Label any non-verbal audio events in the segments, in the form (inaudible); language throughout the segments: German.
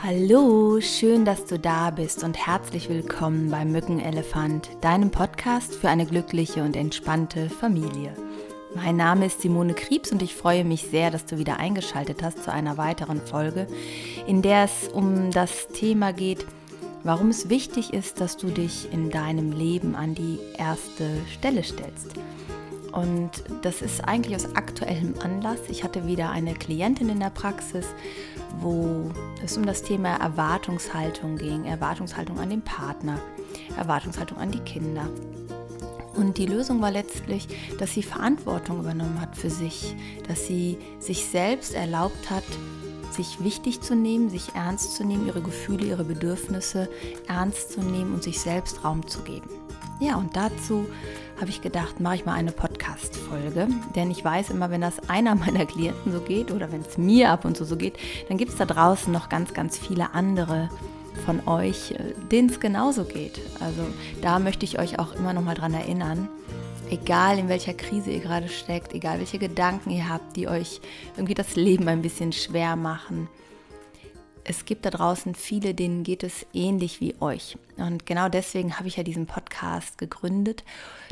Hallo, schön, dass du da bist und herzlich willkommen bei Mückenelefant, deinem Podcast für eine glückliche und entspannte Familie. Mein Name ist Simone Kriebs und ich freue mich sehr, dass du wieder eingeschaltet hast zu einer weiteren Folge, in der es um das Thema geht, warum es wichtig ist, dass du dich in deinem Leben an die erste Stelle stellst. Und das ist eigentlich aus aktuellem Anlass. Ich hatte wieder eine Klientin in der Praxis, wo es um das Thema Erwartungshaltung ging, Erwartungshaltung an den Partner, Erwartungshaltung an die Kinder. Und die Lösung war letztlich, dass sie Verantwortung übernommen hat für sich, dass sie sich selbst erlaubt hat, sich wichtig zu nehmen, sich ernst zu nehmen, ihre Gefühle, ihre Bedürfnisse ernst zu nehmen und sich selbst Raum zu geben. Ja, und dazu habe ich gedacht, mache ich mal eine Podcast-Folge. Denn ich weiß immer, wenn das einer (laughs) meiner Klienten so geht oder wenn es mir ab und zu so geht, dann gibt es da draußen noch ganz, ganz viele andere von euch, äh, denen es genauso geht. Also da möchte ich euch auch immer noch mal dran erinnern. Egal in welcher Krise ihr gerade steckt, egal welche Gedanken ihr habt, die euch irgendwie das Leben ein bisschen schwer machen, es gibt da draußen viele, denen geht es ähnlich wie euch. Und genau deswegen habe ich ja diesen Podcast gegründet,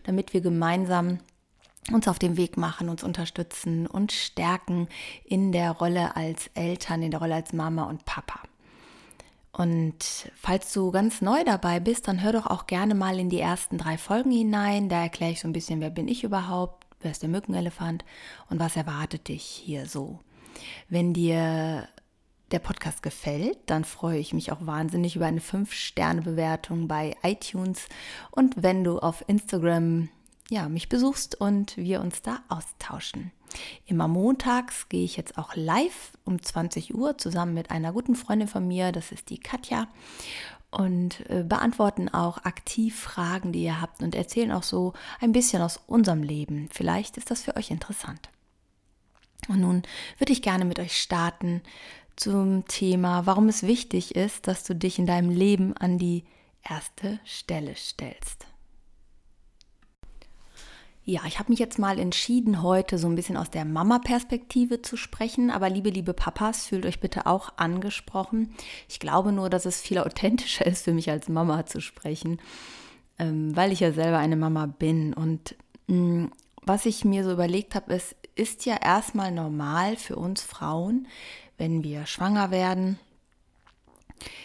damit wir gemeinsam uns auf den Weg machen, uns unterstützen und stärken in der Rolle als Eltern, in der Rolle als Mama und Papa. Und falls du ganz neu dabei bist, dann hör doch auch gerne mal in die ersten drei Folgen hinein. Da erkläre ich so ein bisschen, wer bin ich überhaupt, wer ist der Mückenelefant und was erwartet dich hier so. Wenn dir der Podcast gefällt, dann freue ich mich auch wahnsinnig über eine 5-Sterne-Bewertung bei iTunes und wenn du auf Instagram ja, mich besuchst und wir uns da austauschen. Immer montags gehe ich jetzt auch live um 20 Uhr zusammen mit einer guten Freundin von mir, das ist die Katja, und äh, beantworten auch aktiv Fragen, die ihr habt und erzählen auch so ein bisschen aus unserem Leben. Vielleicht ist das für euch interessant. Und nun würde ich gerne mit euch starten zum Thema, warum es wichtig ist, dass du dich in deinem Leben an die erste Stelle stellst. Ja, ich habe mich jetzt mal entschieden, heute so ein bisschen aus der Mama-Perspektive zu sprechen. Aber liebe, liebe Papas, fühlt euch bitte auch angesprochen. Ich glaube nur, dass es viel (laughs) authentischer ist für mich als Mama zu sprechen, ähm, weil ich ja selber eine Mama bin. Und mm, was ich mir so überlegt habe, ist, ist ja erstmal normal für uns Frauen, wenn wir schwanger werden,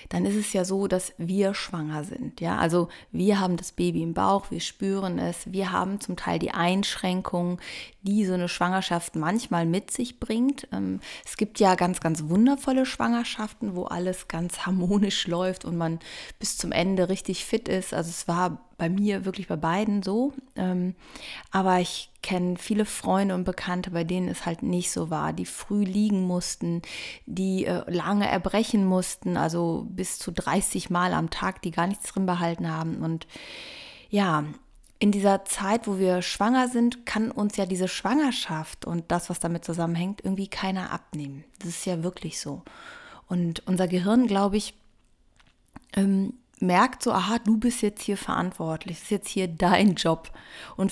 dann ist es ja so, dass wir schwanger sind. Ja, also wir haben das Baby im Bauch, wir spüren es, wir haben zum Teil die Einschränkungen, die so eine Schwangerschaft manchmal mit sich bringt. Ähm, es gibt ja ganz, ganz wundervolle Schwangerschaften, wo alles ganz harmonisch (laughs) läuft und man bis zum Ende richtig fit ist. Also es war bei mir wirklich bei beiden so. Ähm, aber ich kenne viele Freunde und Bekannte, bei denen es halt nicht so war, die früh liegen mussten, die äh, lange erbrechen mussten, also bis zu 30 Mal am Tag, die gar nichts drin behalten haben. Und ja, in dieser Zeit, wo wir schwanger sind, kann uns ja diese Schwangerschaft und das, was damit zusammenhängt, irgendwie keiner abnehmen. Das ist ja wirklich so. Und unser Gehirn, glaube ich, ähm, merkt so, aha, du bist jetzt hier verantwortlich, ist jetzt hier dein Job und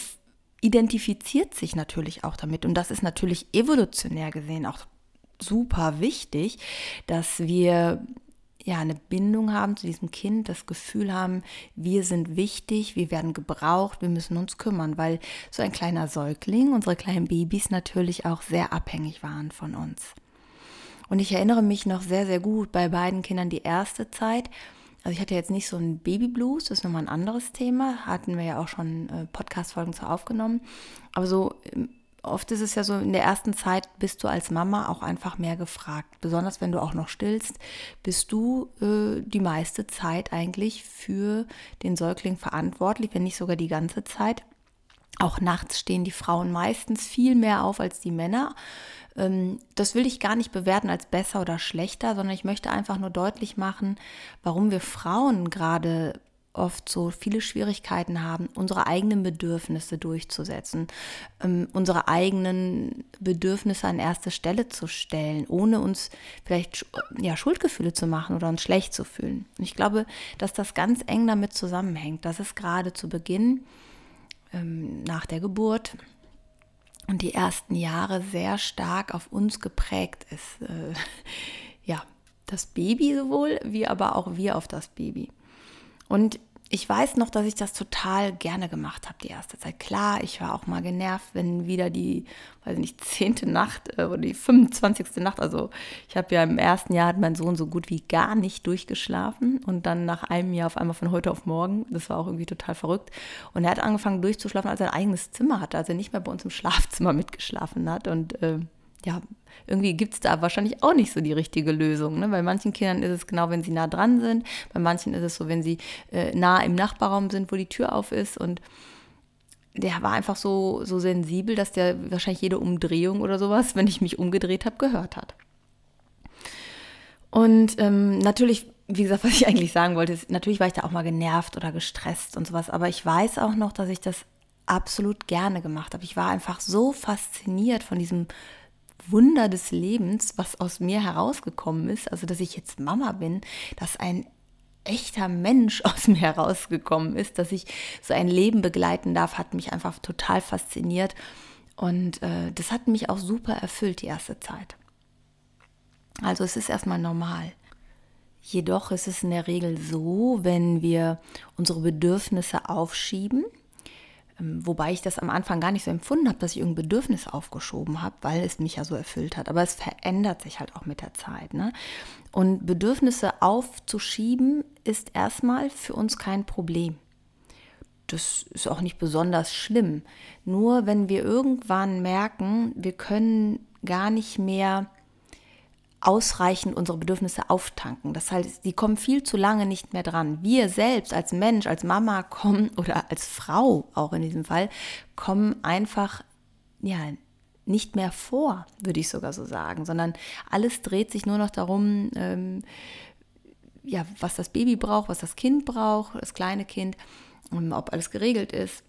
identifiziert sich natürlich auch damit. Und das ist natürlich evolutionär gesehen auch super wichtig, dass wir ja eine Bindung haben zu diesem Kind, das Gefühl haben, wir sind wichtig, wir werden gebraucht, wir müssen uns kümmern, weil so ein kleiner Säugling, unsere kleinen Babys natürlich auch sehr abhängig waren von uns. Und ich erinnere mich noch sehr, sehr gut bei beiden Kindern die erste Zeit, also ich hatte jetzt nicht so ein Babyblues, das ist nochmal ein anderes Thema, hatten wir ja auch schon äh, Podcast-Folgen zu aufgenommen. Aber so ähm, oft ist es ja so, in der ersten Zeit bist du als Mama auch einfach mehr gefragt. Besonders wenn du auch noch stillst, bist du äh, die meiste Zeit eigentlich für den Säugling verantwortlich, wenn nicht sogar die ganze Zeit. Auch nachts stehen die Frauen meistens viel mehr auf als die Männer. Ähm, das will ich gar nicht bewerten als besser oder schlechter, sondern ich möchte einfach nur deutlich machen, warum wir Frauen gerade oft so viele Schwierigkeiten haben, unsere eigenen Bedürfnisse durchzusetzen, ähm, unsere eigenen Bedürfnisse an erste Stelle zu stellen, ohne uns vielleicht ja, Schuldgefühle zu machen oder uns schlecht zu fühlen. Und ich glaube, dass das ganz eng damit zusammenhängt, dass es gerade zu Beginn ähm, nach der Geburt und die ersten Jahre sehr stark auf uns geprägt ist. Äh, (laughs) ja, das Baby sowohl, wie aber auch wir auf das Baby. Und ich weiß noch, dass ich das total gerne gemacht habe, die erste Zeit. Klar, ich war auch mal genervt, wenn wieder die, weiß ich nicht, (laughs) zehnte Nacht äh, oder die 25. Nacht, also ich habe ja im ersten Jahr hat mein Sohn so gut wie gar nicht durchgeschlafen und dann nach einem Jahr auf einmal von heute auf morgen, das war auch irgendwie total verrückt. Und er hat angefangen durchzuschlafen, als er ein eigenes Zimmer hatte, als er nicht mehr bei uns im Schlafzimmer (laughs) mitgeschlafen hat und äh, ja, irgendwie gibt es da wahrscheinlich auch nicht so die richtige Lösung. Ne? Bei manchen Kindern ist es genau, wenn sie nah dran sind. Bei manchen ist es so, wenn sie äh, nah im Nachbarraum sind, wo die Tür auf ist. Und der war einfach so, so sensibel, dass der wahrscheinlich jede Umdrehung oder sowas, wenn ich mich umgedreht habe, gehört hat. Und ähm, natürlich, wie gesagt, (laughs) was ich eigentlich sagen wollte, ist, natürlich war ich da auch mal genervt oder gestresst und sowas. Aber ich weiß auch noch, dass ich das absolut gerne gemacht habe. Ich war einfach so fasziniert von diesem Wunder des Lebens, was aus mir herausgekommen ist, also dass ich jetzt Mama bin, dass ein echter Mensch (laughs) aus mir herausgekommen ist, dass ich so ein Leben begleiten darf, hat mich einfach total fasziniert. Und äh, das hat mich auch super erfüllt die erste Zeit. Also es ist erstmal normal. Jedoch ist es in der Regel so, wenn wir unsere Bedürfnisse aufschieben, wobei ich das am Anfang gar nicht so empfunden habe, dass ich irgendein Bedürfnis aufgeschoben habe, weil es mich ja so erfüllt hat. Aber es verändert sich halt auch mit der Zeit. Ne? Und Bedürfnisse aufzuschieben ist erstmal für uns kein Problem. Das ist auch nicht besonders schlimm. Nur wenn wir irgendwann merken, wir können gar nicht mehr ausreichend unsere Bedürfnisse auftanken. Das heißt, die kommen viel zu lange nicht mehr dran. Wir selbst als Mensch, als Mama kommen (laughs) oder als Frau auch in diesem Fall, kommen einfach ja nicht mehr vor, würde ich sogar so sagen, sondern alles dreht sich nur noch darum, ähm, ja, was das Baby braucht, was das Kind braucht, das kleine Kind, ähm, ob alles geregelt ist.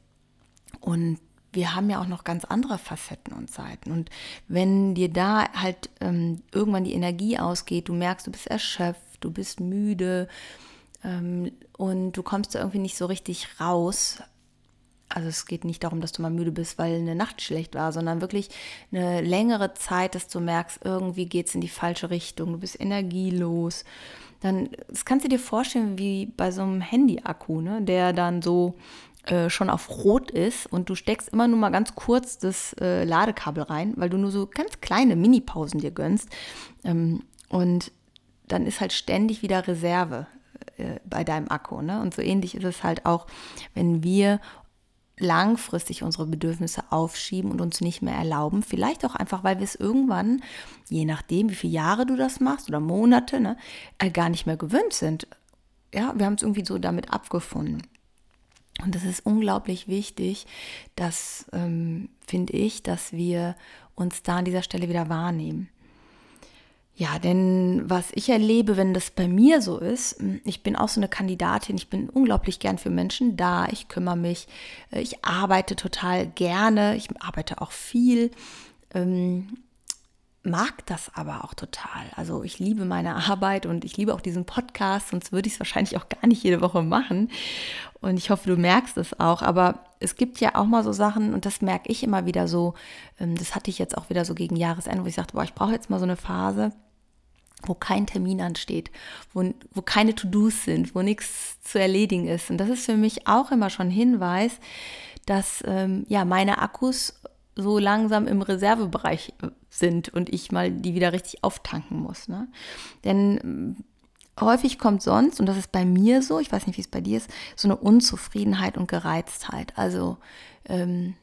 Und wir haben ja auch noch ganz andere Facetten und Seiten. Und wenn dir da halt ähm, irgendwann die Energie ausgeht, du merkst, du bist erschöpft, du bist müde ähm, und du kommst irgendwie nicht so richtig raus. Also es geht nicht darum, dass du mal müde bist, weil eine Nacht schlecht war, sondern wirklich eine längere Zeit, dass du merkst, irgendwie geht es in die falsche Richtung, du bist energielos. Dann, das kannst du dir vorstellen wie bei so einem Handy-Akku, ne, der dann so äh, schon auf Rot ist und du steckst immer nur mal ganz kurz das äh, Ladekabel rein, weil du nur so ganz kleine Mini-Pausen dir gönnst. Ähm, und dann ist halt ständig wieder Reserve äh, bei deinem Akku. Ne? Und so ähnlich ist es halt auch, wenn wir langfristig unsere Bedürfnisse aufschieben und uns nicht mehr erlauben. Vielleicht auch einfach, weil wir es irgendwann, je nachdem, wie viele Jahre du das machst oder Monate, ne, äh, gar nicht mehr gewöhnt sind. Ja, wir haben es irgendwie so damit abgefunden. Und es ist unglaublich wichtig, dass, ähm, finde ich, dass wir uns da an dieser Stelle wieder wahrnehmen. Ja, denn was ich erlebe, wenn das bei mir so ist, hm, ich bin auch so eine Kandidatin, ich bin unglaublich gern für Menschen da, ich kümmere mich, äh, ich arbeite total gerne, ich arbeite auch viel. Ähm, mag das aber auch total. Also ich liebe meine Arbeit und ich liebe auch diesen Podcast, sonst würde ich es wahrscheinlich auch gar nicht jede Woche machen. Und ich hoffe, du merkst es auch. Aber es gibt ja auch mal so Sachen, und das merke ich immer wieder so, ähm, das hatte ich jetzt auch wieder so gegen Jahresende, wo ich sagte, boah, ich brauche jetzt mal so eine Phase, wo kein Termin ansteht, wo, wo keine To-Dos sind, wo nichts zu erledigen ist. Und das ist für mich auch immer schon Hinweis, dass ähm, ja meine Akkus so langsam im Reservebereich sind und ich mal die wieder richtig auftanken muss. Ne? Denn mm, häufig kommt sonst, und das ist bei mir so, ich weiß nicht, wie es bei dir ist, so eine Unzufriedenheit und Gereiztheit. Also ähm,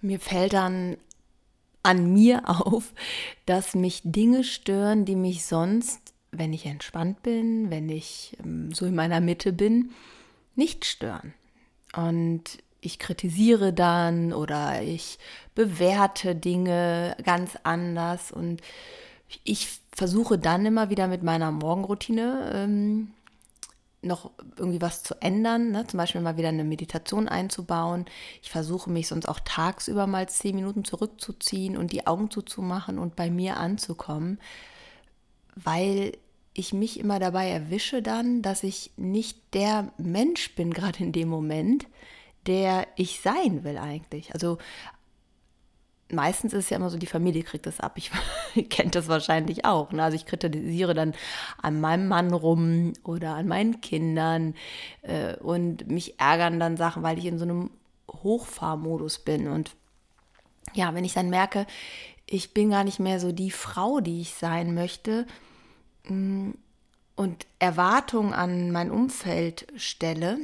mir fällt dann an mir (laughs) auf, dass mich Dinge stören, die mich sonst, wenn ich entspannt bin, wenn ich ähm, so in meiner Mitte bin, nicht stören. Und ich kritisiere dann oder ich bewerte Dinge ganz anders und ich versuche dann immer wieder mit meiner Morgenroutine ähm, noch irgendwie was zu ändern, ne? zum Beispiel mal wieder eine Meditation einzubauen. Ich versuche mich sonst auch tagsüber mal zehn Minuten zurückzuziehen und die Augen zuzumachen und bei mir anzukommen, weil ich mich immer dabei erwische dann, dass ich nicht der Mensch bin gerade in dem Moment, der ich sein will eigentlich. Also meistens ist es ja immer so, die Familie kriegt das ab. Ich (laughs) kennt das wahrscheinlich auch. Ne? Also ich kritisiere dann an meinem Mann rum oder an meinen Kindern äh, und mich ärgern dann Sachen, weil ich in so einem Hochfahrmodus bin. Und ja, wenn ich dann merke, ich bin gar nicht mehr so die Frau, die ich sein möchte mm, und Erwartungen an mein Umfeld stelle,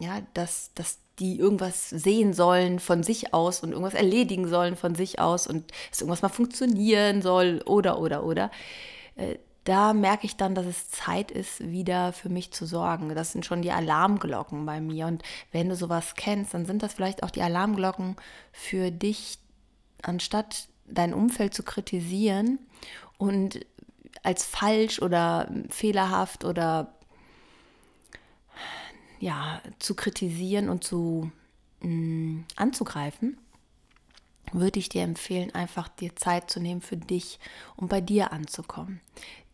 ja, dass, dass die irgendwas sehen sollen von sich aus und irgendwas erledigen sollen von sich aus und dass irgendwas mal funktionieren soll oder, oder, oder. Äh, da merke ich dann, dass es Zeit ist, wieder für mich zu sorgen. Das sind schon die Alarmglocken bei mir. Und wenn du sowas kennst, dann sind das vielleicht auch die Alarmglocken für dich, anstatt dein Umfeld zu kritisieren und als falsch oder fehlerhaft oder ja, zu kritisieren und zu mh, mm, anzugreifen, würde ich dir empfehlen, einfach dir Zeit zu nehmen für dich, um bei dir anzukommen.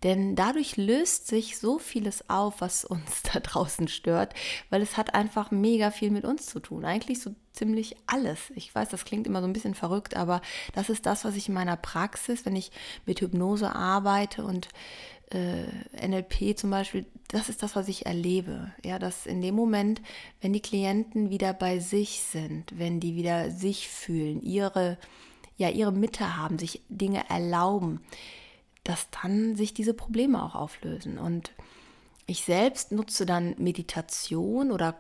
Denn dadurch löst sich so vieles auf, was uns (laughs) da draußen stört, weil es hat einfach mega viel mit uns zu tun. Eigentlich so ziemlich alles. Ich weiß, das klingt immer so ein bisschen verrückt, aber das ist das, was ich in meiner Praxis, wenn ich mit Hypnose arbeite und äh, NLP zum Beispiel, das ist das, was ich erlebe. Ja, dass in dem Moment, wenn die Klienten wieder bei sich sind, wenn die wieder sich fühlen, ihre, ja, ihre Mitte haben, sich Dinge erlauben, dass dann sich diese Probleme auch auflösen. Und ich selbst nutze dann Meditation oder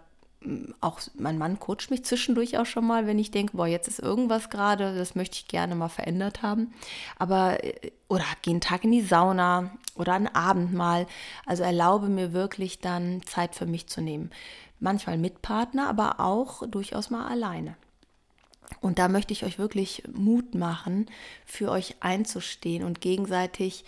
auch mein Mann coacht mich zwischendurch auch schon mal, wenn ich denke, boah, jetzt ist irgendwas gerade, das möchte ich gerne mal verändert haben. Aber, äh, oder gehe einen Tag in die Sauna oder einen Abend mal. Also erlaube mir wirklich dann Zeit für mich zu nehmen. Manchmal mit Partner, aber auch durchaus mal alleine. Und da möchte ich euch wirklich Mut machen, für euch einzustehen und gegenseitig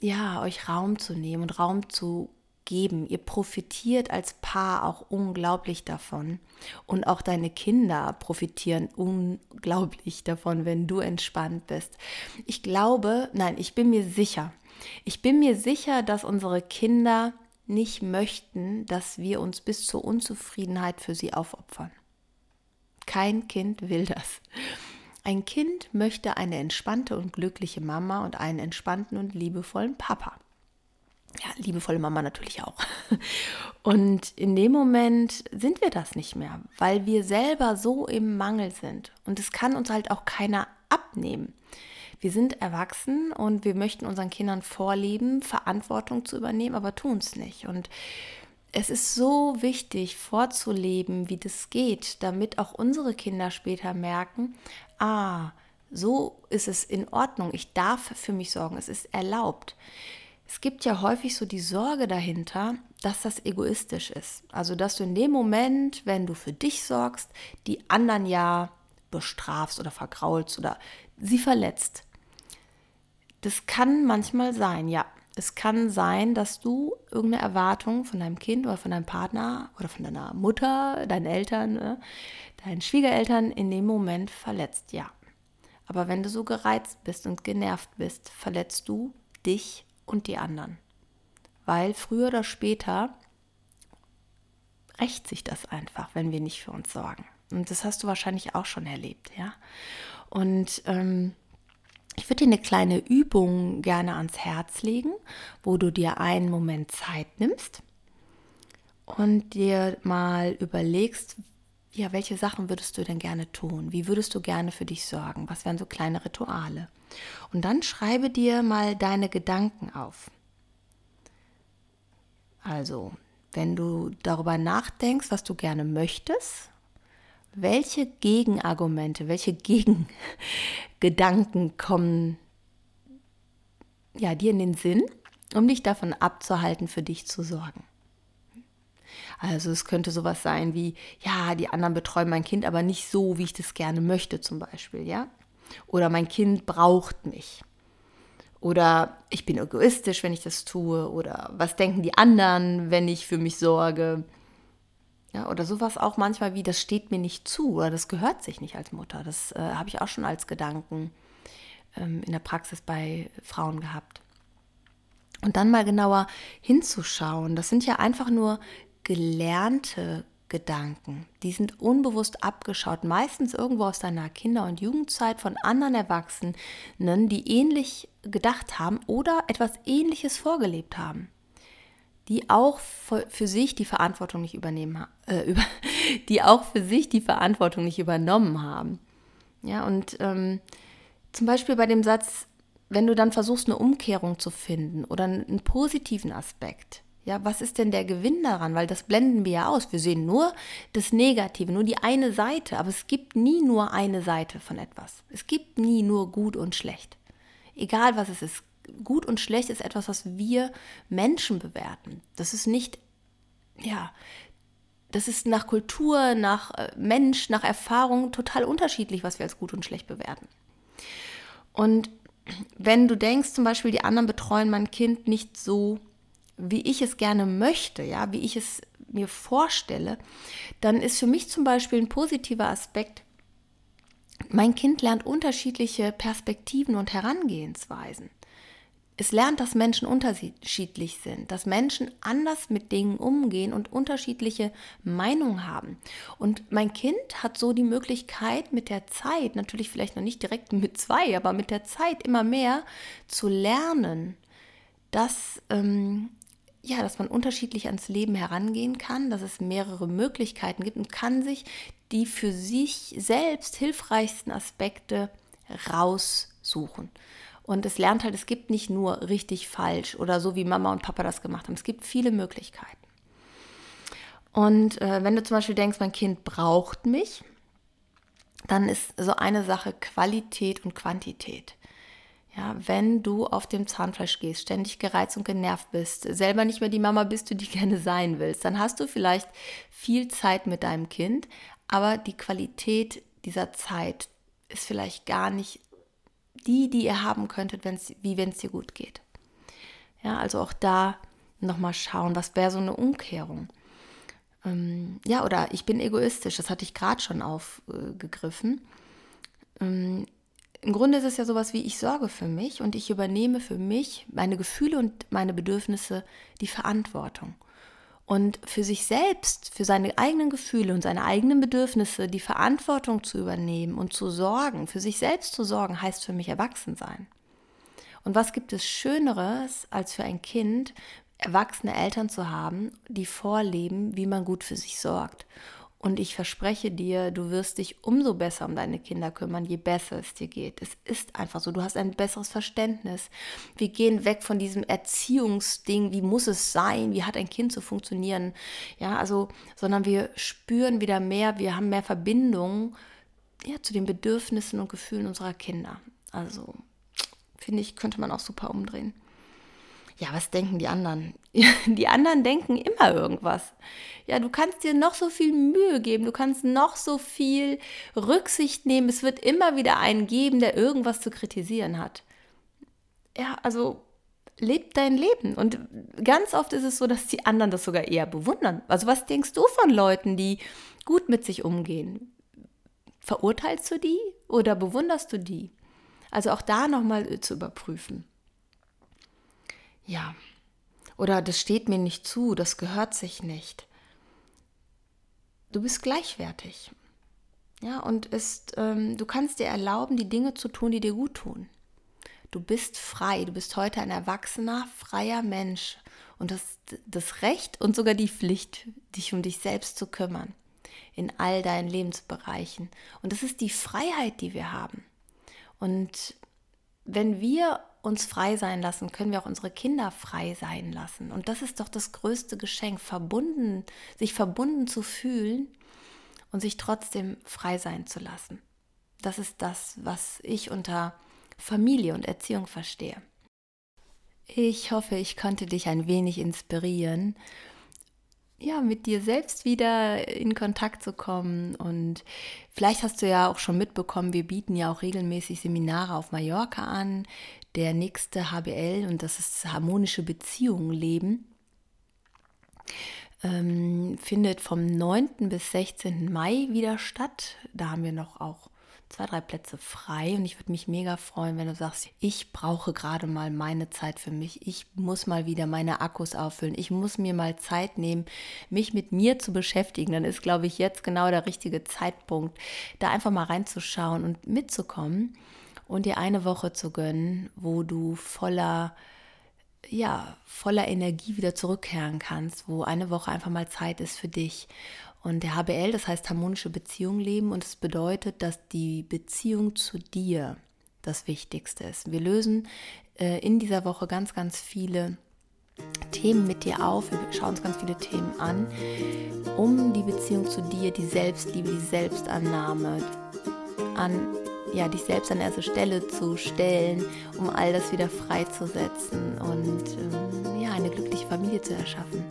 ja, euch Raum zu nehmen und Raum zu geben. Ihr profitiert als Paar auch unglaublich davon. Und auch deine Kinder profitieren unglaublich davon, wenn du entspannt bist. Ich glaube, nein, ich bin mir sicher. Ich bin mir sicher, dass unsere Kinder nicht möchten, dass wir uns bis zur Unzufriedenheit für sie aufopfern. Kein Kind will das. Ein Kind möchte eine entspannte und glückliche Mama und einen entspannten und liebevollen Papa ja, liebevolle Mama natürlich auch. (laughs) Und in dem Moment sind wir das nicht mehr, weil wir selber so im Mangel sind. Und es kann uns halt auch keiner abnehmen. Wir sind erwachsen und wir möchten unseren Kindern vorleben, Verantwortung zu übernehmen, aber tun es nicht. Und es ist so wichtig vorzuleben, wie das geht, damit auch unsere Kinder später merken, ah, so ist es in Ordnung, ich darf für mich sorgen, es ist erlaubt es gibt ja häufig so die Sorge dahinter, dass das egoistisch ist. Also, dass du in dem Moment, wenn du für dich sorgst, die anderen ja bestrafst oder vergraulst oder sie verletzt. Das kann manchmal sein, ja. Es kann sein, dass du irgendeine Erwartung von deinem Kind oder von deinem Partner oder von deiner Mutter, deinen Eltern, ne, deinen Schwiegereltern in dem Moment verletzt, ja. Aber wenn du so gereizt bist und genervt bist, verletzt du dich und die anderen. Weil früher oder später rächt sich das einfach, wenn wir nicht für uns sorgen. Und das hast du wahrscheinlich auch schon erlebt, ja. Und ähm, ich würde dir eine kleine Übung gerne ans Herz legen, wo du dir einen Moment Zeit nimmst und dir mal überlegst, ja, welche Sachen würdest du denn gerne tun? Wie würdest du gerne für dich sorgen? Was wären so kleine Rituale? Und dann schreibe dir mal deine Gedanken auf. Also, wenn du darüber nachdenkst, was du gerne möchtest, welche Gegenargumente, welche (laughs) Gegengedanken kommen ja, dir in den Sinn, um dich davon abzuhalten, für dich zu sorgen? Also es könnte sowas sein wie, ja, die anderen betreuen mein Kind, aber nicht so, wie ich das gerne möchte zum Beispiel, ja. Oder mein Kind braucht mich. Oder ich bin egoistisch, wenn ich das tue. Oder was denken die anderen, wenn ich für mich sorge. Ja, oder sowas auch manchmal wie, das steht mir nicht zu oder das gehört sich nicht als Mutter. Das äh, habe ich auch schon als Gedanken ähm, in der Praxis bei Frauen gehabt. Und dann mal genauer hinzuschauen. Das sind ja einfach nur gelernte Gedanken, die sind unbewusst abgeschaut, meistens irgendwo aus deiner Kinder- und Jugendzeit von anderen Erwachsenen, die ähnlich gedacht haben oder etwas Ähnliches vorgelebt haben, die auch für sich die Verantwortung nicht übernehmen, äh, (laughs) über, die auch für sich die Verantwortung nicht übernommen haben. Ja, und ähm, zum Beispiel bei dem Satz, wenn du dann versuchst, eine Umkehrung zu finden oder einen positiven Aspekt, ja, was ist denn der Gewinn daran? Weil das blenden wir ja aus. Wir sehen nur das Negative, nur die eine Seite. Aber es gibt nie nur eine Seite von etwas. Es gibt nie nur gut und schlecht. Egal was es ist. Gut und schlecht ist etwas, was wir Menschen bewerten. Das ist nicht, ja, das ist nach Kultur, nach äh, Mensch, nach Erfahrung total unterschiedlich, was wir als gut und schlecht bewerten. Und wenn du denkst, zum Beispiel, die anderen betreuen mein Kind nicht so wie ich es gerne möchte, ja, wie ich es mir vorstelle, dann ist für mich zum Beispiel ein positiver Aspekt, mein Kind lernt unterschiedliche Perspektiven und Herangehensweisen. Es lernt, dass Menschen unterschiedlich sind, dass Menschen anders mit Dingen umgehen und unterschiedliche Meinungen haben. Und mein Kind hat so die Möglichkeit, mit der Zeit, natürlich vielleicht noch nicht direkt mit zwei, aber mit der Zeit immer mehr zu lernen, dass ähm, ja, dass man unterschiedlich ans Leben herangehen kann, dass es mehrere Möglichkeiten gibt und kann sich die für sich selbst hilfreichsten Aspekte raussuchen. Und es lernt halt, es gibt nicht nur richtig falsch oder so, wie Mama und Papa das gemacht haben. Es gibt viele Möglichkeiten. Und äh, wenn du zum Beispiel denkst, mein Kind braucht mich, dann ist so eine Sache Qualität und Quantität. Ja, wenn du auf dem Zahnfleisch gehst, ständig gereizt und genervt bist, selber nicht mehr die Mama bist, du die (laughs) gerne sein willst, dann hast du vielleicht viel Zeit mit deinem Kind, aber die Qualität dieser Zeit ist vielleicht gar nicht die, die ihr haben könntet, wenn's, wie wenn es dir gut geht. Ja, also auch da nochmal schauen, was wäre so eine Umkehrung. Ähm, ja, oder ich bin egoistisch, das hatte ich gerade schon aufgegriffen. Ähm, im Grunde ist es ja sowas wie, ich sorge für mich und ich übernehme für mich, meine Gefühle und meine Bedürfnisse die Verantwortung. Und für sich selbst, für seine eigenen Gefühle und seine eigenen Bedürfnisse die Verantwortung zu übernehmen und zu sorgen, für sich selbst zu sorgen, heißt für mich erwachsen sein. Und was gibt es Schöneres, als für ein Kind erwachsene Eltern zu haben, die vorleben, wie man gut für sich sorgt und ich verspreche dir, du wirst dich umso besser um deine Kinder kümmern, je besser es dir geht. Es ist einfach so. Du hast ein besseres Verständnis. Wir gehen weg von diesem Erziehungsding, wie muss es sein, wie hat ein Kind zu funktionieren. Ja, also, sondern wir spüren wieder mehr, wir haben mehr Verbindung ja, zu den Bedürfnissen und Gefühlen unserer Kinder. Also, finde ich, könnte man auch super umdrehen ja, was denken die anderen? (laughs) Die anderen denken immer irgendwas. Ja, du kannst dir noch so viel Mühe geben, du kannst noch so viel Rücksicht nehmen. Es wird immer wieder einen geben, der irgendwas zu kritisieren hat. Ja, also leb dein Leben. Und ganz oft ist es so, dass die anderen das sogar eher bewundern. Also was denkst du von Leuten, die gut mit sich umgehen? Verurteilst du die oder bewunderst du die? Also auch da nochmal zu überprüfen ja, oder das steht mir nicht zu, das gehört sich nicht. Du bist gleichwertig. Ja, und ist, ähm, du kannst dir erlauben, die Dinge zu tun, die dir gut tun. Du bist frei, du bist heute ein erwachsener, freier Mensch und das, das Recht und sogar die Pflicht, dich um dich selbst zu kümmern in all deinen Lebensbereichen. Und das ist die Freiheit, die wir haben. Und wenn wir uns frei sein lassen, können wir auch unsere Kinder frei sein lassen. Und das ist doch das größte Geschenk, verbunden, sich verbunden zu fühlen und sich trotzdem frei sein zu lassen. Das ist das, was ich unter Familie und Erziehung verstehe. Ich hoffe, ich konnte dich ein wenig inspirieren ja, mit dir selbst wieder in Kontakt zu kommen. Und vielleicht hast du ja auch schon mitbekommen, wir bieten ja auch regelmäßig Seminare auf Mallorca an. Der nächste HBL, und das ist harmonische Beziehungen leben, ähm, findet vom 9. bis 16. Mai wieder statt. Da haben wir noch auch zwei, drei Plätze frei und ich würde mich mega freuen, wenn du sagst, ich brauche gerade mal meine Zeit für mich. Ich muss mal wieder meine Akkus auffüllen. Ich muss mir mal Zeit nehmen, mich mit mir zu beschäftigen. Dann ist, glaube ich, jetzt genau der richtige Zeitpunkt, da einfach mal reinzuschauen und mitzukommen und dir eine Woche zu gönnen, wo du voller ja, voller Energie wieder zurückkehren kannst, wo eine Woche einfach mal Zeit ist für dich. Und der HBL, das heißt harmonische Beziehung leben und es bedeutet, dass die Beziehung zu dir das Wichtigste ist. Wir lösen äh, in dieser Woche ganz, ganz viele Themen mit dir auf. Wir schauen uns ganz viele Themen an, um die Beziehung zu dir, die Selbstliebe, die Selbstannahme an ja, dich selbst an erste Stelle zu stellen, um all das wieder freizusetzen und ähm, ja, eine glückliche Familie zu erschaffen.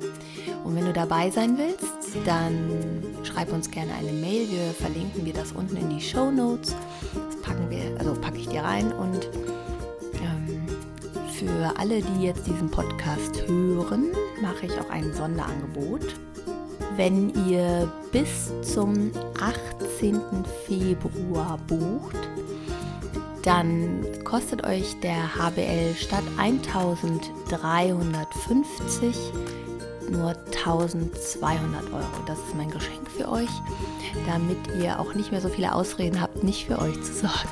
Und wenn du dabei sein willst, dann schreib uns gerne eine Mail. Wir verlinken dir das unten in die Show Notes. Das packen wir, also packe ich dir rein und ähm, für alle, die jetzt diesen Podcast hören, mache ich auch ein Sonderangebot. Wenn ihr bis zum 18. Februar bucht, dann kostet euch der HBL statt 1350 nur 1200 Euro. Das ist mein Geschenk für euch, damit ihr auch nicht mehr so viele Ausreden habt, nicht für euch zu sorgen.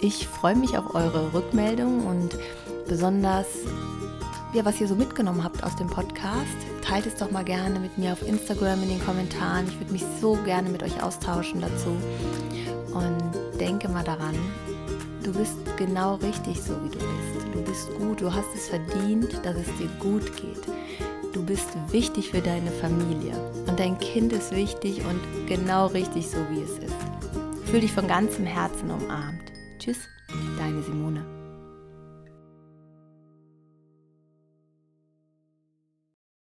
Ich freue mich auf eure Rückmeldung und besonders, ja, was ihr so mitgenommen habt aus dem Podcast. Teilt es doch mal gerne mit mir auf Instagram in den Kommentaren. Ich würde mich so gerne mit euch austauschen dazu. Und denke mal daran, Du bist genau richtig so, wie du bist. Du bist gut, du hast es verdient, dass es dir gut geht. Du bist wichtig für deine Familie und dein Kind ist wichtig und genau richtig so, wie es ist. Fühl dich von ganzem Herzen umarmt. Tschüss, deine Simone.